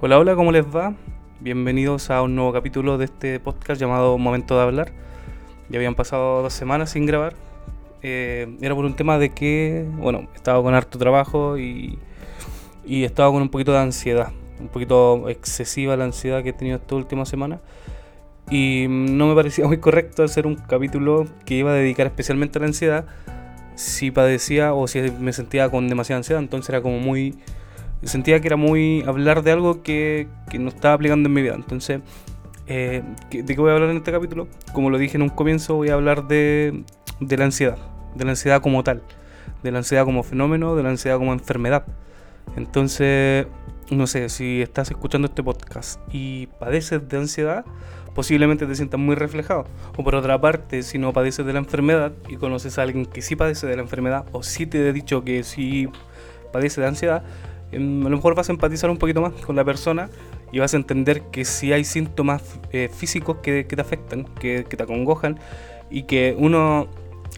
Hola, hola, ¿cómo les va? Bienvenidos a un nuevo capítulo de este podcast llamado Momento de Hablar. Ya habían pasado dos semanas sin grabar. Eh, era por un tema de que, bueno, estaba con harto trabajo y, y estaba con un poquito de ansiedad. Un poquito excesiva la ansiedad que he tenido esta última semana. Y no me parecía muy correcto hacer un capítulo que iba a dedicar especialmente a la ansiedad si padecía o si me sentía con demasiada ansiedad. Entonces era como muy sentía que era muy hablar de algo que, que no estaba aplicando en mi vida. Entonces, eh, ¿de qué voy a hablar en este capítulo? Como lo dije en un comienzo, voy a hablar de, de la ansiedad, de la ansiedad como tal, de la ansiedad como fenómeno, de la ansiedad como enfermedad. Entonces, no sé, si estás escuchando este podcast y padeces de ansiedad, posiblemente te sientas muy reflejado. O por otra parte, si no padeces de la enfermedad y conoces a alguien que sí padece de la enfermedad o sí te he dicho que sí padece de ansiedad, Em, a lo mejor vas a empatizar un poquito más con la persona y vas a entender que si hay síntomas eh, físicos que, te afectan, que, te acongojan y que uno,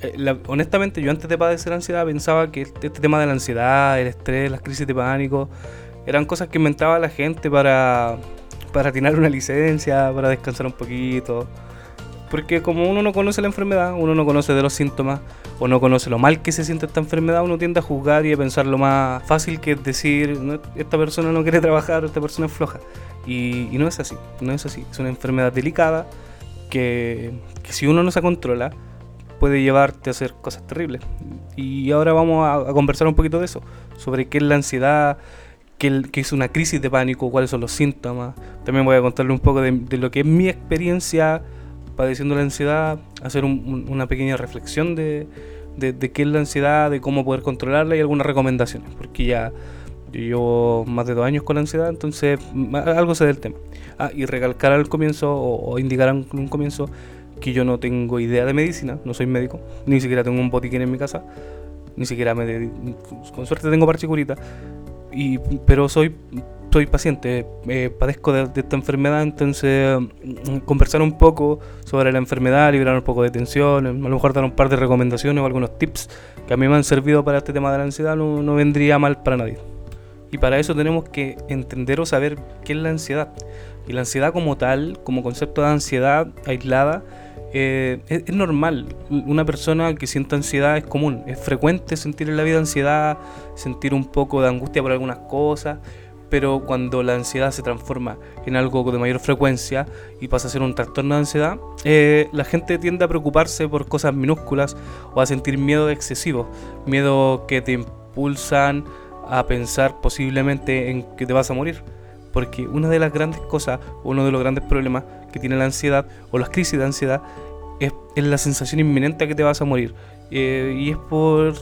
eh, honestamente yo antes de padecer ansiedad pensaba que este, este, tema de la ansiedad, el estrés, las crisis de pánico, eran cosas que inventaba la gente para, para tener una licencia, para descansar un poquito. Porque como uno no conoce la enfermedad, uno no conoce de los síntomas, o no conoce lo mal que se siente esta enfermedad, uno tiende a juzgar y a pensar lo más fácil que es decir, esta persona no quiere trabajar, esta persona es floja. Y, no es así, no es así. Es una enfermedad delicada que, si uno no se controla, puede llevarte a hacer cosas terribles. Y ahora vamos a, conversar un poquito de eso, sobre qué es la ansiedad, qué, es una crisis de pánico, cuáles son los síntomas. También voy a contarle un poco de, lo que es mi experiencia padeciendo la ansiedad, hacer una pequeña reflexión de, de, qué es la ansiedad, de cómo poder controlarla y algunas recomendaciones, porque ya yo llevo más de dos años con ansiedad, entonces algo sé del tema. Ah, y recalcar al comienzo o, indicar en un comienzo que yo no tengo idea de medicina, no soy médico, ni siquiera tengo un botiquín en mi casa, ni siquiera me con suerte tengo parchicurita, y, pero soy soy paciente, eh, padezco de, esta enfermedad, entonces mm, conversar un poco sobre la enfermedad, liberar un poco de tensión, a lo mejor dar un par de recomendaciones o algunos tips que a mí me han servido para este tema de la ansiedad, no, no vendría mal para nadie. Y para eso tenemos que entender o saber qué es la ansiedad. Y la ansiedad como tal, como concepto de ansiedad aislada, eh, es, es, normal. Una persona que sienta ansiedad es común. Es frecuente sentir en la vida ansiedad, sentir un poco de angustia por algunas cosas pero cuando la ansiedad se transforma en algo de mayor frecuencia y pasa a ser un trastorno de ansiedad, eh, la gente tiende a preocuparse por cosas minúsculas o a sentir miedo excesivo, miedo que te impulsan a pensar posiblemente en que te vas a morir. Porque una de las grandes cosas, uno de los grandes problemas que tiene la ansiedad o las crisis de ansiedad es, es la sensación inminente que te vas a morir. Eh, y es por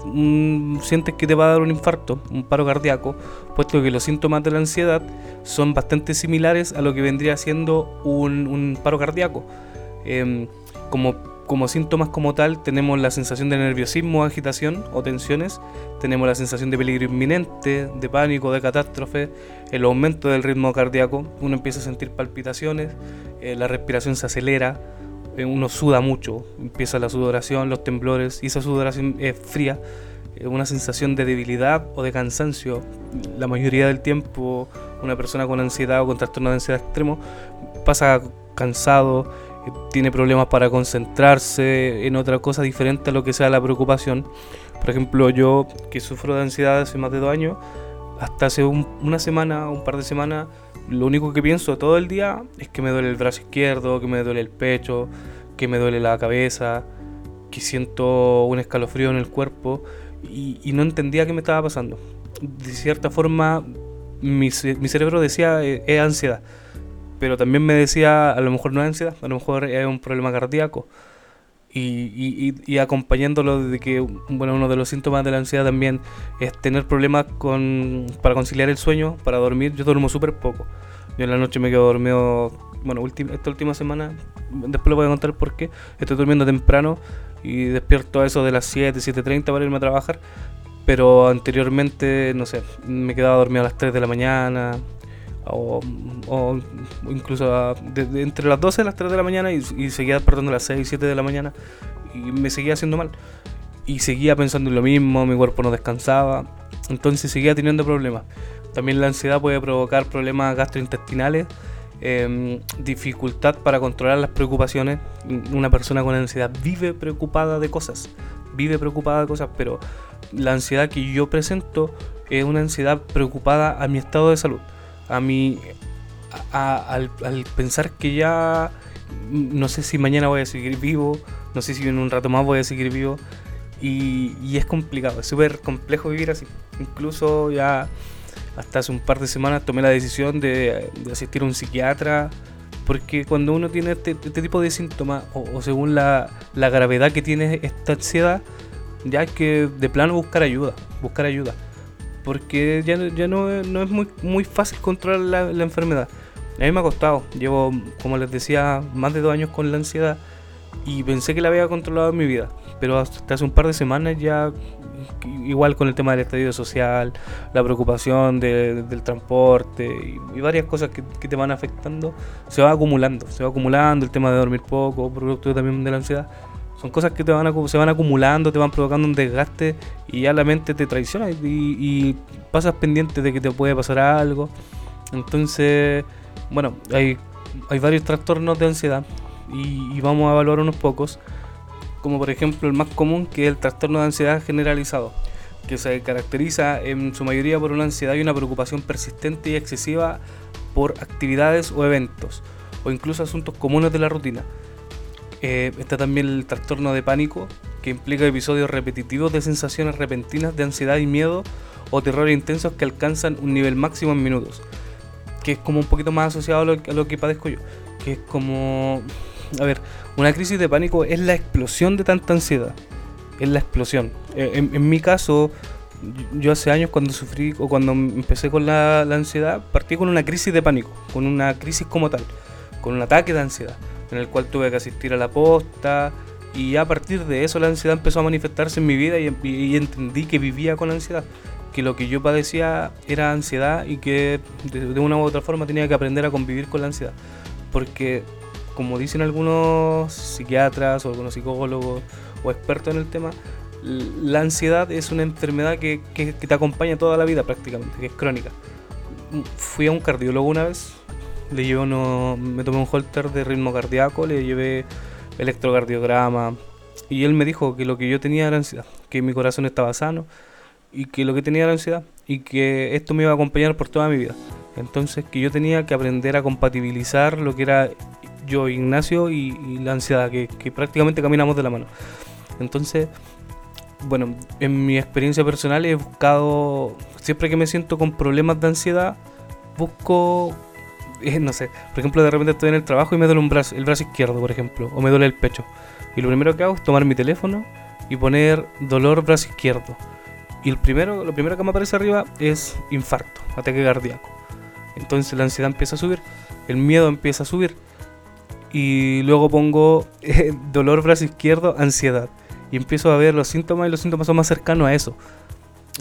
sientes que te va a dar un infarto, un paro cardíaco, puesto que los síntomas de la ansiedad son bastante similares a lo que vendría siendo un, paro cardíaco. Em, como, como síntomas como tal tenemos la sensación de nerviosismo, agitación o tensiones, tenemos la sensación de peligro inminente, de pánico, de catástrofe, el aumento del ritmo cardíaco, uno empieza a sentir palpitaciones, eh, la respiración se acelera, uno suda mucho, empieza la sudoración, los temblores, y esa sudoración es fría, una sensación de debilidad o de cansancio. La mayoría del tiempo una persona con ansiedad o con trastorno de ansiedad extremo pasa cansado, eh, tiene problemas para concentrarse en otra cosa diferente a lo que sea la preocupación. Por ejemplo, yo que sufro de ansiedad hace más de dos años, hasta hace una semana, un par de semanas, lo único que pienso todo el día es que me duele el brazo izquierdo, que me duele el pecho, que me duele la cabeza, que siento un escalofrío en el cuerpo y, no entendía qué me estaba pasando. De cierta forma, mi, cerebro decía eh, es ansiedad, pero también me decía a lo mejor no es ansiedad, a lo mejor es un problema cardíaco. Y, y, acompañándolo de que bueno uno de los síntomas de la ansiedad también es tener problemas con para conciliar el sueño para dormir. Yo duermo súper poco. Yo en la noche me quedo dormido bueno esta última semana después le voy a contar por qué. Estoy durmiendo temprano y despierto a eso de las 7 7.30 para irme a trabajar pero anteriormente no sé me quedaba dormido a las 3 de la mañana o, incluso entre las 12 y las 3 de la mañana y, seguía despertando a las 6 y 7 de la mañana y me seguía haciendo mal. Y seguía pensando en lo mismo, mi cuerpo no descansaba, entonces seguía teniendo problemas. también la ansiedad puede provocar problemas gastrointestinales, em, dificultad para controlar las preocupaciones. Una persona con ansiedad vive preocupada de cosas, vive preocupada de cosas, pero la ansiedad que yo presento es una ansiedad preocupada a mi estado de salud, a mi, al, pensar que ya no sé si mañana voy a seguir vivo, no sé si en un rato más voy a seguir vivo. Y, y es complicado, es súper complejo vivir así. Incluso ya hasta hace un par de semanas tomé la decisión de, asistir a un psiquiatra, porque cuando uno tiene este, este tipo de síntomas, o, según la, la, gravedad que tiene esta ansiedad, ya hay que de plano buscar ayuda, buscar ayuda. Porque ya, no, es muy, muy fácil controlar la, enfermedad. A mí me ha costado, llevo, como les decía, más de dos años con la ansiedad y pensé que la había controlado en mi vida, pero hasta hace un par de semanas ya igual con el tema del estadio social, la preocupación del transporte y, varias cosas que, te van afectando, se va acumulando, se va acumulando el tema de dormir poco, producto también de la ansiedad. Son cosas que te van se van acumulando, te van provocando un desgaste y ya la mente te traiciona y, pasas pendiente de que te puede pasar algo. Entonces, bueno, hay, hay varios trastornos de ansiedad y, y vamos a evaluar unos pocos como por ejemplo el más común que es el trastorno de ansiedad generalizado, que se caracteriza en su mayoría por una ansiedad y una preocupación persistente y excesiva por actividades o eventos, o incluso asuntos comunes de la rutina. Eh, está también el trastorno de pánico, que implica episodios repetitivos de sensaciones repentinas de ansiedad y miedo o terror intensos que alcanzan un nivel máximo en minutos, que es como un poquito más asociado a lo que padezco yo, que es como a ver, una crisis de pánico es la explosión de tanta ansiedad. Es la explosión. Eh, en, mi caso, yo hace años cuando sufrí o cuando empecé con la, ansiedad, partí con una crisis de pánico, con una crisis como tal, con un ataque de ansiedad, en el cual tuve que asistir a la posta y a partir de eso la ansiedad empezó a manifestarse en mi vida y, entendí que vivía con ansiedad, que lo que yo padecía era ansiedad y que de una u otra forma tenía que aprender a convivir con la ansiedad, porque como dicen algunos psiquiatras o algunos psicólogos o expertos en el tema, la ansiedad es una enfermedad que, te acompaña toda la vida prácticamente, que es crónica. Fui a un cardiólogo una vez, le llevé uno, me tomé un holter de ritmo cardíaco, le llevé electrocardiograma y él me dijo que lo que yo tenía era ansiedad, que mi corazón estaba sano y que lo que tenía era ansiedad y que esto me iba a acompañar por toda mi vida. Entonces que yo tenía que aprender a compatibilizar lo que era yo, Ignacio y, la ansiedad, que, prácticamente caminamos de la mano. Entonces, bueno, en mi experiencia personal he buscado, siempre que me siento con problemas de ansiedad, busco, no sé, por ejemplo, de repente estoy en el trabajo y me duele un brazo, el brazo izquierdo, por ejemplo, o me duele el pecho. Y lo primero que hago es tomar mi teléfono y poner dolor brazo izquierdo. Y el primero, lo primero que me aparece arriba es infarto, ataque cardíaco. Entonces la ansiedad empieza a subir, el miedo empieza a subir y luego pongo eh, dolor brazo izquierdo, ansiedad. Y empiezo a ver los síntomas y los síntomas son más cercanos a eso.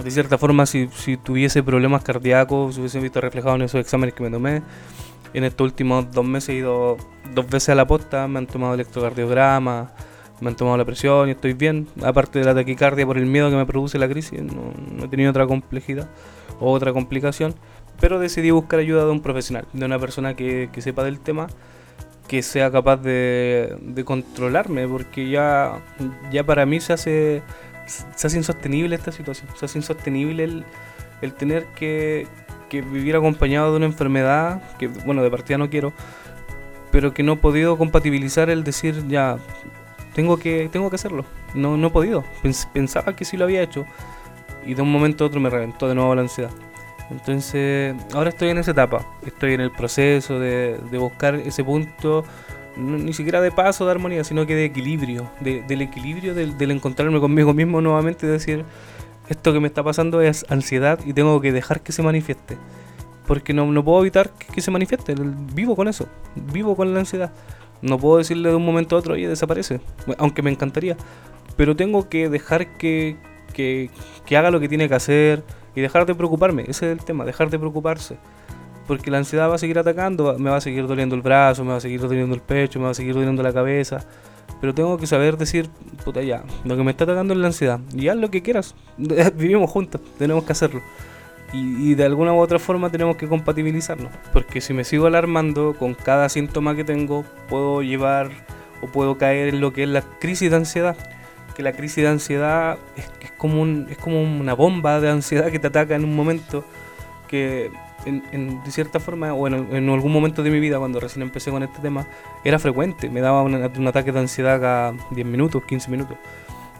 De cierta forma, si, si tuviese problemas cardíacos, se hubiesen visto reflejados en esos exámenes que me tomé. En estos últimos dos meses he ido dos veces a la posta, me han tomado electrocardiograma, me han tomado la presión y estoy bien. Aparte de la taquicardia por el miedo que me produce la crisis, no, he tenido otra complejidad o otra complicación. Pero decidí buscar ayuda de un profesional, de una persona que, que sepa del tema que sea capaz de, controlarme, porque ya, ya para mí se hace, se hace insostenible esta situación, se hace insostenible el, el tener que, que, vivir acompañado de una enfermedad, que bueno, de partida no quiero, pero que no he podido compatibilizar el decir ya, tengo que, tengo que hacerlo, no, no he podido, pensaba que sí lo había hecho y de un momento a otro me reventó de nuevo la ansiedad. Entonces, ahora estoy en esa etapa, estoy en el proceso de, buscar ese punto, ni siquiera de paso de armonía, sino que de equilibrio, del equilibrio, del, encontrarme conmigo mismo nuevamente y decir, esto que me está pasando es ansiedad y tengo que dejar que se manifieste. Porque no, no puedo evitar que, se manifieste, vivo con eso, vivo con la ansiedad. No puedo decirle de un momento a otro, oye, desaparece, aunque me encantaría. Pero tengo que dejar que, que, que haga lo que tiene que hacer, y dejar de preocuparme, ese es el tema, dejar de preocuparse. Porque la ansiedad va a seguir atacando, me va a seguir doliendo el brazo, me va a seguir doliendo el pecho, me va a seguir doliendo la cabeza. Pero tengo que saber decir, puta ya, lo que me está atacando es la ansiedad. Y haz lo que quieras, vivimos juntos, tenemos que hacerlo. Y, de alguna u otra forma tenemos que compatibilizarnos. Porque si me sigo alarmando con cada síntoma que tengo, puedo llevar o puedo caer en lo que es la crisis de ansiedad. Que la crisis de ansiedad es, es como, un, es como una bomba de ansiedad que te ataca en un momento que en, de cierta forma, o en, algún momento de mi vida, cuando recién empecé con este tema, era frecuente. Me daba un, un ataque de ansiedad cada 10 minutos, 15 minutos.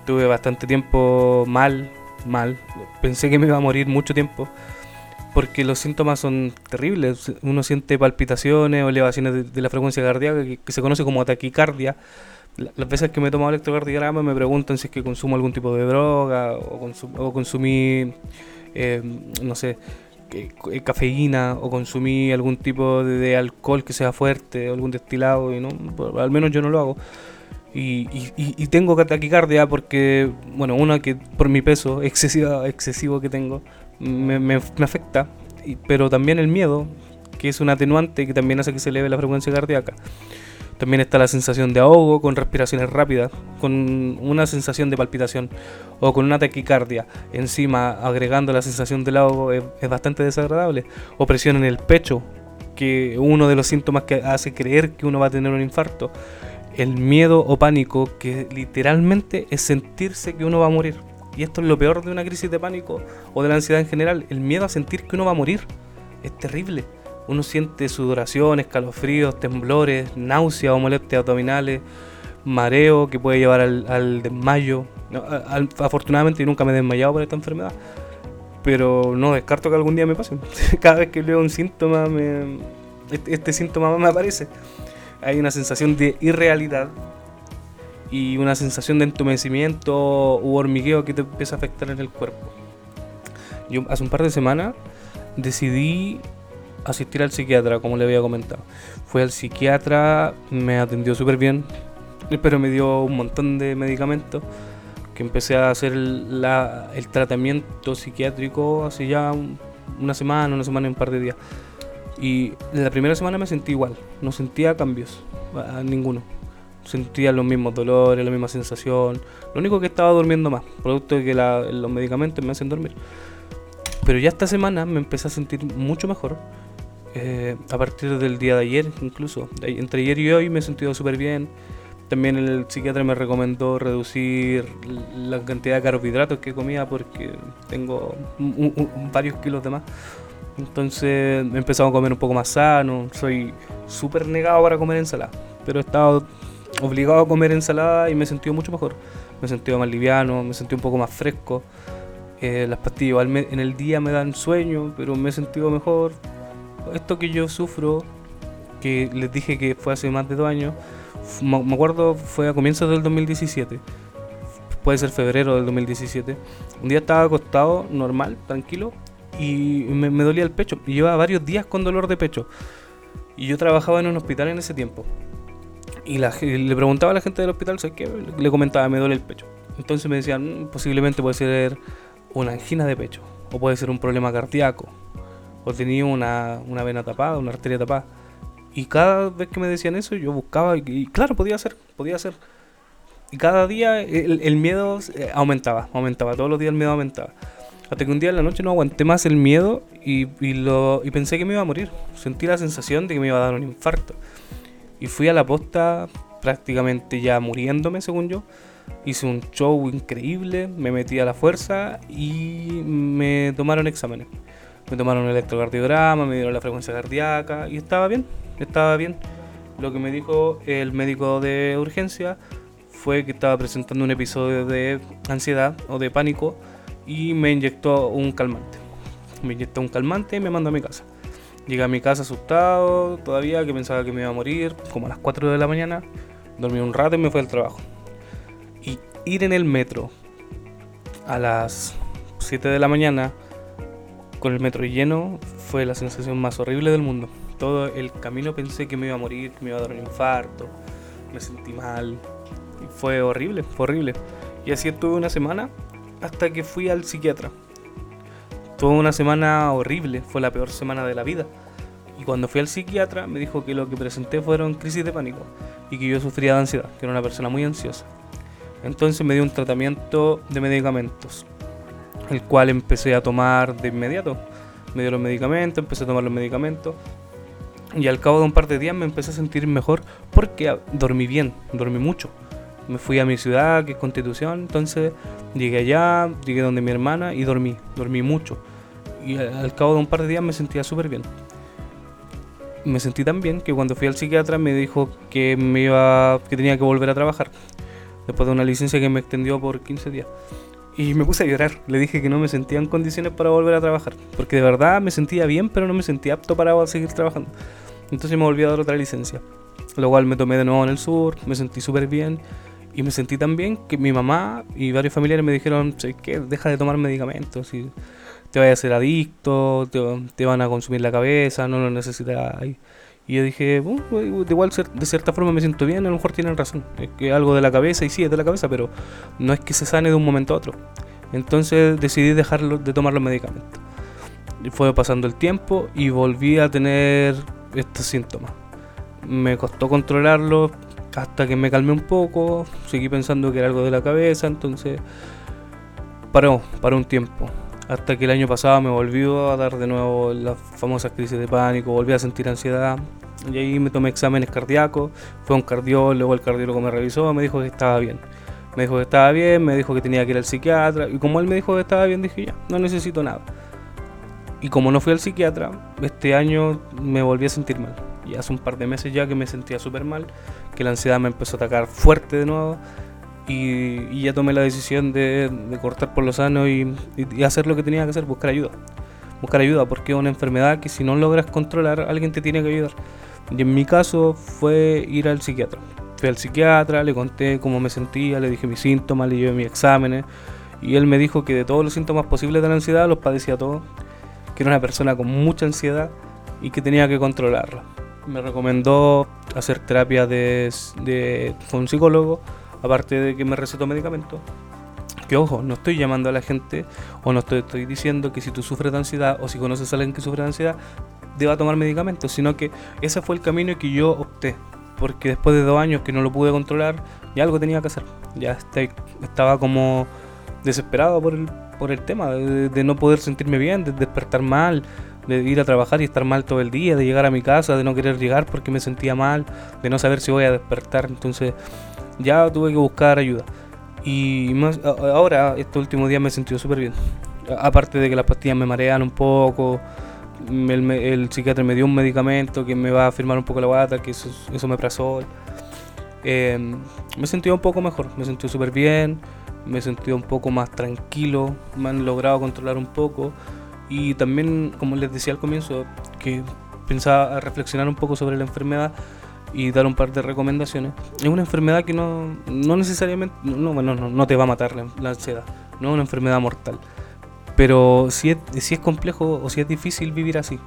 Tuve bastante tiempo mal, mal. Pensé que me iba a morir mucho tiempo porque los síntomas son terribles. Uno siente palpitaciones o elevaciones de, la frecuencia cardíaca que, se conoce como taquicardia. Las veces que me he tomado electrocardiograma me preguntan si es que consumo algún tipo de droga o, o consumí, eh, no sé, cafeína o consumí algún tipo de, alcohol que sea fuerte algún destilado y no, al menos yo no lo hago. Y, y, tengo taquicardia porque, bueno, una que por mi peso excesivo, excesivo que tengo me, me, afecta, pero también el miedo, que es un atenuante que también hace que se eleve la frecuencia cardíaca. También está la sensación de ahogo con respiraciones rápidas, con una sensación de palpitación o con una taquicardia. Encima, agregando la sensación del ahogo, es, bastante desagradable. O presión en el pecho, que uno de los síntomas que hace creer que uno va a tener un infarto. El miedo o pánico, que literalmente es sentirse que uno va a morir. Y esto es lo peor de una crisis de pánico o de la ansiedad en general, el miedo a sentir que uno va a morir. Es terrible. Uno siente sudoración, escalofríos, temblores, náuseas o molestias abdominales, mareo que puede llevar al, desmayo. afortunadamente nunca me he desmayado por esta enfermedad, pero no descarto que algún día me pase. Cada vez que leo un síntoma, este, este, síntoma me aparece. Hay una sensación de irrealidad y una sensación de entumecimiento u hormigueo que te empieza a afectar en el cuerpo. Yo hace un par de semanas decidí asistir al psiquiatra, como le había comentado. Fui al psiquiatra, me atendió súper bien, pero me dio un montón de medicamentos que empecé a hacer el, el tratamiento psiquiátrico hace ya una semana, una semana y un par de días. Y la primera semana me sentí igual, no sentía cambios, a ninguno. Sentía los mismos dolores, la misma sensación. Lo único que estaba durmiendo más, producto de que los medicamentos me hacen dormir. Pero ya esta semana me empecé a sentir mucho mejor eh, a partir del día de ayer, incluso. Entre ayer y hoy me he sentido súper bien. También el psiquiatra me recomendó reducir la cantidad de carbohidratos que comía porque tengo varios kilos de más. Entonces he empezado a comer un poco más sano. Soy súper negado para comer ensalada. Pero he estado obligado a comer ensalada y me he sentido mucho mejor. Me he sentido más liviano, me he sentido un poco más fresco. Eh, las pastillas en el día me dan sueño, pero me he sentido mejor esto que yo sufro, que les dije que fue hace más de dos años, me acuerdo fue a comienzos del 2017, puede ser febrero del 2017. Un día estaba acostado, normal, tranquilo, y me, dolía el pecho. Y llevaba varios días con dolor de pecho. Y yo trabajaba en un hospital en ese tiempo. Y le preguntaba a la gente del hospital, ¿sabes qué? Le comentaba, me duele el pecho. Entonces me decían, mm, posiblemente puede ser una angina de pecho, o puede ser un problema cardíaco, o tenía una, una vena tapada, una arteria tapada. Y cada vez que me decían eso, yo buscaba y, claro, podía ser, podía ser. Y cada día el, miedo eh, aumentaba, aumentaba, todos los días el miedo aumentaba. Hasta que un día en la noche no aguanté más el miedo y, y, lo, y pensé que me iba a morir. Sentí la sensación de que me iba a dar un infarto. Y fui a la posta prácticamente ya muriéndome, según yo. Hice un show increíble, me metí a la fuerza y me tomaron exámenes me tomaron un electrocardiograma, me dieron la frecuencia cardíaca y estaba bien, estaba bien. Lo que me dijo el médico de urgencia fue que estaba presentando un episodio de ansiedad o de pánico y me inyectó un calmante. Me inyectó un calmante y me mandó a mi casa. Llegué a mi casa asustado todavía, que pensaba que me iba a morir, como a las 4 de la mañana. Dormí un rato y me fui al trabajo. Y ir en el metro a las 7 de la mañana con el metro lleno fue la sensación más horrible del mundo. Todo el camino pensé que me iba a morir, que me iba a dar un infarto, me sentí mal. Y fue horrible, fue horrible. Y así estuve una semana hasta que fui al psiquiatra. Tuve una semana horrible, fue la peor semana de la vida. Y cuando fui al psiquiatra me dijo que lo que presenté fueron crisis de pánico y que yo sufría de ansiedad, que era una persona muy ansiosa. Entonces me dio un tratamiento de medicamentos el cual empecé a tomar de inmediato. me dio los medicamentos, empecé a tomar los medicamentos. Y al cabo de un par de días me empecé a sentir mejor porque dormí bien, dormí mucho. Me fui a mi ciudad, que es Constitución, entonces llegué allá, llegué donde mi hermana y dormí, dormí mucho. Y al cabo de un par de días me sentía súper bien. Me sentí tan bien que cuando fui al psiquiatra me dijo que me iba que tenía que volver a trabajar después de una licencia que me extendió por 15 días. Y me puse a llorar. Le dije que no me sentía en condiciones para volver a trabajar. Porque de verdad me sentía bien, pero no me sentía apto para seguir trabajando. Entonces me volví a dar otra licencia. Lo cual me tomé de nuevo en el sur, me sentí súper bien. Y me sentí tan bien que mi mamá y varios familiares me dijeron, que deja de tomar medicamentos. Y te vayas a ser adicto, te, van a consumir la cabeza, no lo necesitas. Y yo dije, bueno, de igual de cierta forma me siento bien, a lo mejor tienen razón. Es que algo de la cabeza, y sí, es de la cabeza, pero no es que se sane de un momento a otro. Entonces decidí dejar de tomar los medicamentos. Y fue pasando el tiempo y volví a tener estos síntomas. Me costó controlarlos hasta que me calmé un poco, seguí pensando que era algo de la cabeza, entonces paró, paró un tiempo hasta que el año pasado me volvió a dar de nuevo las famosas crisis de pánico, volví a sentir ansiedad y ahí me tomé exámenes cardíacos, fue un cardiólogo, el cardiólogo me revisó, me dijo que estaba bien. Me dijo que estaba bien, me dijo que tenía que ir al psiquiatra y como él me dijo que estaba bien dije ya, no necesito nada. Y como no fui al psiquiatra, este año me volví a sentir mal. Y hace un par de meses ya que me sentía súper mal, que la ansiedad me empezó a atacar fuerte de nuevo y, ya tomé la decisión de, cortar por lo sano y, hacer lo que tenía que hacer, buscar ayuda. Buscar ayuda porque es una enfermedad que si no logras controlar, alguien te tiene que ayudar. Y en mi caso fue ir al psiquiatra. Fui al psiquiatra, le conté cómo me sentía, le dije mis síntomas, le llevé mis exámenes. Y él me dijo que de todos los síntomas posibles de la ansiedad los padecía todos. Que era una persona con mucha ansiedad y que tenía que controlarla. Me recomendó hacer terapia de, de con un psicólogo aparte de que me recetó medicamentos, que ojo, no estoy llamando a la gente o no estoy, estoy, diciendo que si tú sufres de ansiedad o si conoces a alguien que sufre de ansiedad, deba tomar medicamentos, sino que ese fue el camino que yo opté, porque después de dos años que no lo pude controlar, ya algo tenía que hacer, ya estaba como desesperado por el, por el tema, de, no poder sentirme bien, de despertar mal, de ir a trabajar y estar mal todo el día, de llegar a mi casa, de no querer llegar porque me sentía mal, de no saber si voy a despertar, entonces ya tuve que buscar ayuda. Y ahora, estos últimos días me he sentido súper bien. Aparte de que las pastillas me marean un poco, el, psiquiatra me dio un medicamento que me va a firmar un poco la guata, que eso, eso me pasó. Eh, me he sentido un poco mejor, me sentido súper bien, me sentido un poco más tranquilo, me han logrado controlar un poco. Y también, como les decía al comienzo, que pensaba reflexionar un poco sobre la enfermedad y dar un par de recomendaciones. Es una enfermedad que no, no necesariamente, no, no, no, te va a matar la, ansiedad, no es una enfermedad mortal. Pero si es, si es complejo o si es difícil vivir así.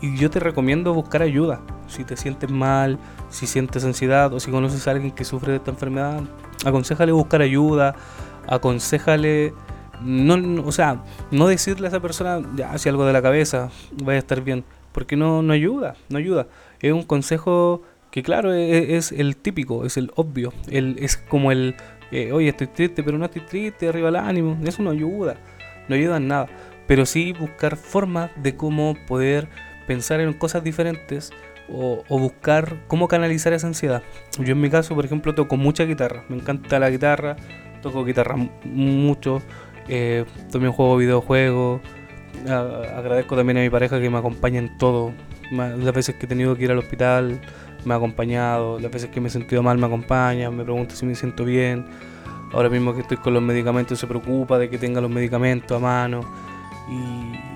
Y yo te recomiendo buscar ayuda. Si te sientes mal, si sientes ansiedad o si conoces a alguien que sufre de esta enfermedad, aconsejale buscar ayuda, aconsejale, no, o sea, no decirle a esa persona, ya, si algo de la cabeza, vaya a estar bien, porque no, no ayuda, no ayuda. Es un consejo que claro, e, e, es, el típico, es el obvio, el, es como el, eh, oye, estoy triste, pero no estoy triste, arriba el ánimo, eso no ayuda, no ayuda en nada, pero sí buscar formas de cómo poder pensar en cosas diferentes o, buscar cómo canalizar esa ansiedad. Yo en mi caso, por ejemplo, toco mucha guitarra, me encanta la guitarra, toco guitarra mucho, eh, también juego videojuegos, agradezco también a mi pareja que me acompaña en todo, las veces que he tenido que ir al hospital, me ha acompañado, las veces que me he sentido mal me acompaña, me pregunta si me siento bien. Ahora mismo que estoy con los medicamentos se preocupa de que tenga los medicamentos a mano.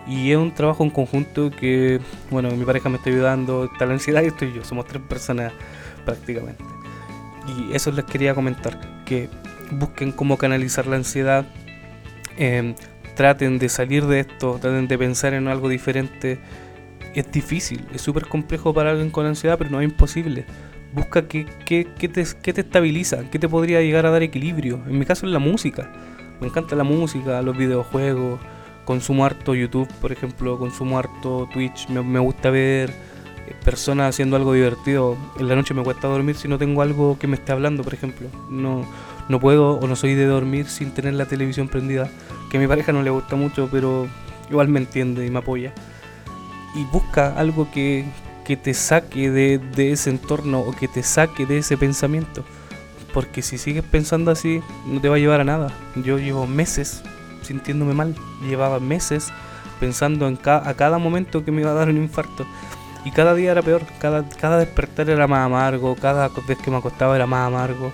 Y, es un trabajo en conjunto que, bueno, mi pareja me está ayudando, está la ansiedad y estoy yo, somos tres personas prácticamente. Y eso les quería comentar, que busquen cómo canalizar la ansiedad, em, traten de salir de esto, traten de pensar en algo diferente es difícil, es súper complejo para alguien con ansiedad, pero no es imposible. Busca qué, qué, te, qué te estabiliza, qué te podría llegar a dar equilibrio. En mi caso es la música. Me encanta la música, los videojuegos, consumo harto YouTube, por ejemplo, consumo harto Twitch, me, me gusta ver eh, personas haciendo algo divertido. En la noche me cuesta dormir si no tengo algo que me esté hablando, por ejemplo. No, no puedo o no soy de dormir sin tener la televisión prendida. Que a mi pareja no le gusta mucho, pero igual me entiende y me apoya. y busca algo que, que te saque de, de ese entorno o que te saque de ese pensamiento. Porque si sigues pensando así, no te va a llevar a nada. Yo llevo meses sintiéndome mal. Llevaba meses pensando en a cada momento que me iba a dar un infarto. Y cada día era peor. Cada, cada despertar era más amargo. Cada vez que me acostaba era más amargo.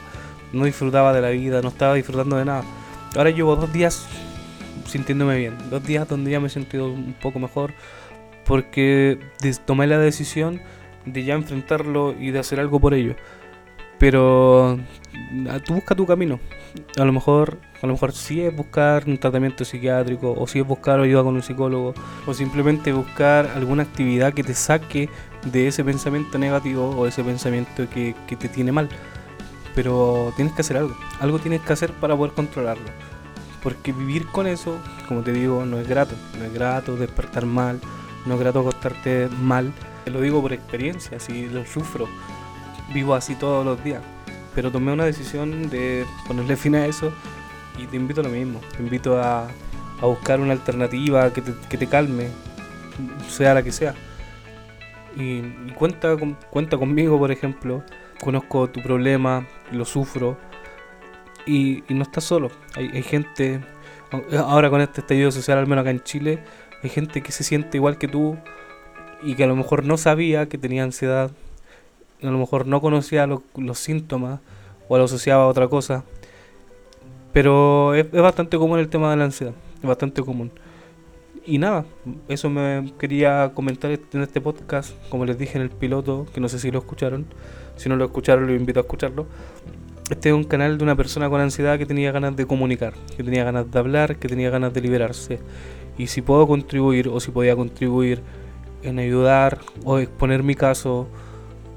No disfrutaba de la vida. No estaba disfrutando de nada. Ahora llevo dos días sintiéndome bien. Dos días donde ya me he sentido un poco mejor. Porque tomé la decisión de ya enfrentarlo y de hacer algo por ello. Pero ah, tú busca tu camino. A lo mejor, a lo mejor sí es buscar un tratamiento psiquiátrico, o sí es buscar ayuda con un psicólogo, o simplemente buscar alguna actividad que te saque de ese pensamiento negativo o ese pensamiento que, que te tiene mal. Pero tienes que hacer algo, algo tienes que hacer para poder controlarlo. Porque vivir con eso, como te digo, no es grato. No es grato despertar mal, no grato acostarte mal. Te lo digo por experiencia, si lo sufro vivo así todos los días. Pero tomé una decisión de ponerle fin a eso y te invito a lo mismo. Te invito a, a buscar una alternativa que te, que te, calme, sea la que sea. Y, cuenta, cuenta conmigo, por ejemplo. Conozco tu problema, lo sufro. Y, y no estás solo. Hay, hay gente, ahora con este estallido social, al menos acá en Chile, hay gente que se siente igual que tú y que a lo mejor no sabía que tenía ansiedad, a lo mejor no conocía lo, los síntomas o lo asociaba a otra cosa. Pero es, bastante común el tema de la ansiedad, es bastante común. Y nada, eso me quería comentar en este podcast, como les dije en el piloto, que no sé si lo escucharon. Si no lo escucharon, los invito a escucharlo. Este es un canal de una persona con ansiedad que tenía ganas de comunicar, que tenía ganas de hablar, que tenía ganas de liberarse. Y si puedo contribuir o si podía contribuir en ayudar o exponer mi caso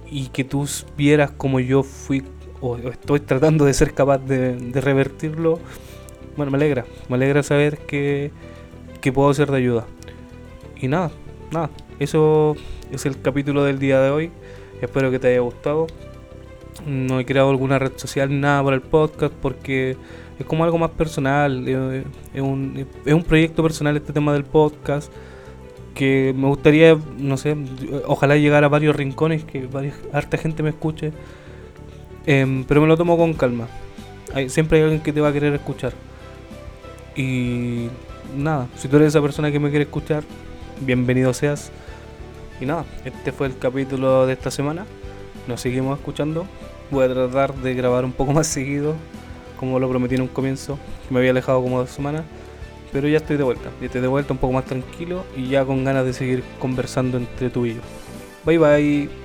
y que tú vieras como yo fui o estoy tratando de ser capaz de, revertirlo, bueno, me alegra, me alegra saber que, que puedo ser de ayuda. Y nada, nada, eso es el capítulo del día de hoy. Espero que te haya gustado. No he creado alguna red social, nada para el podcast, porque es como algo más personal. Es un, es un proyecto personal este tema del podcast que me gustaría, no sé, ojalá llegar a varios rincones, que varios, harta gente me escuche, eh, pero me lo tomo con calma. Siempre hay alguien que te va a querer escuchar. Y nada, si tú eres esa persona que me quiere escuchar, bienvenido seas. Y nada, este fue el capítulo de esta semana. Nos seguimos escuchando. Voy a tratar de grabar un poco más seguido, como lo prometí en un comienzo, que me había alejado como dos semanas. Pero ya estoy de vuelta, ya estoy de vuelta un poco más tranquilo y ya con ganas de seguir conversando entre tú y yo. Bye bye.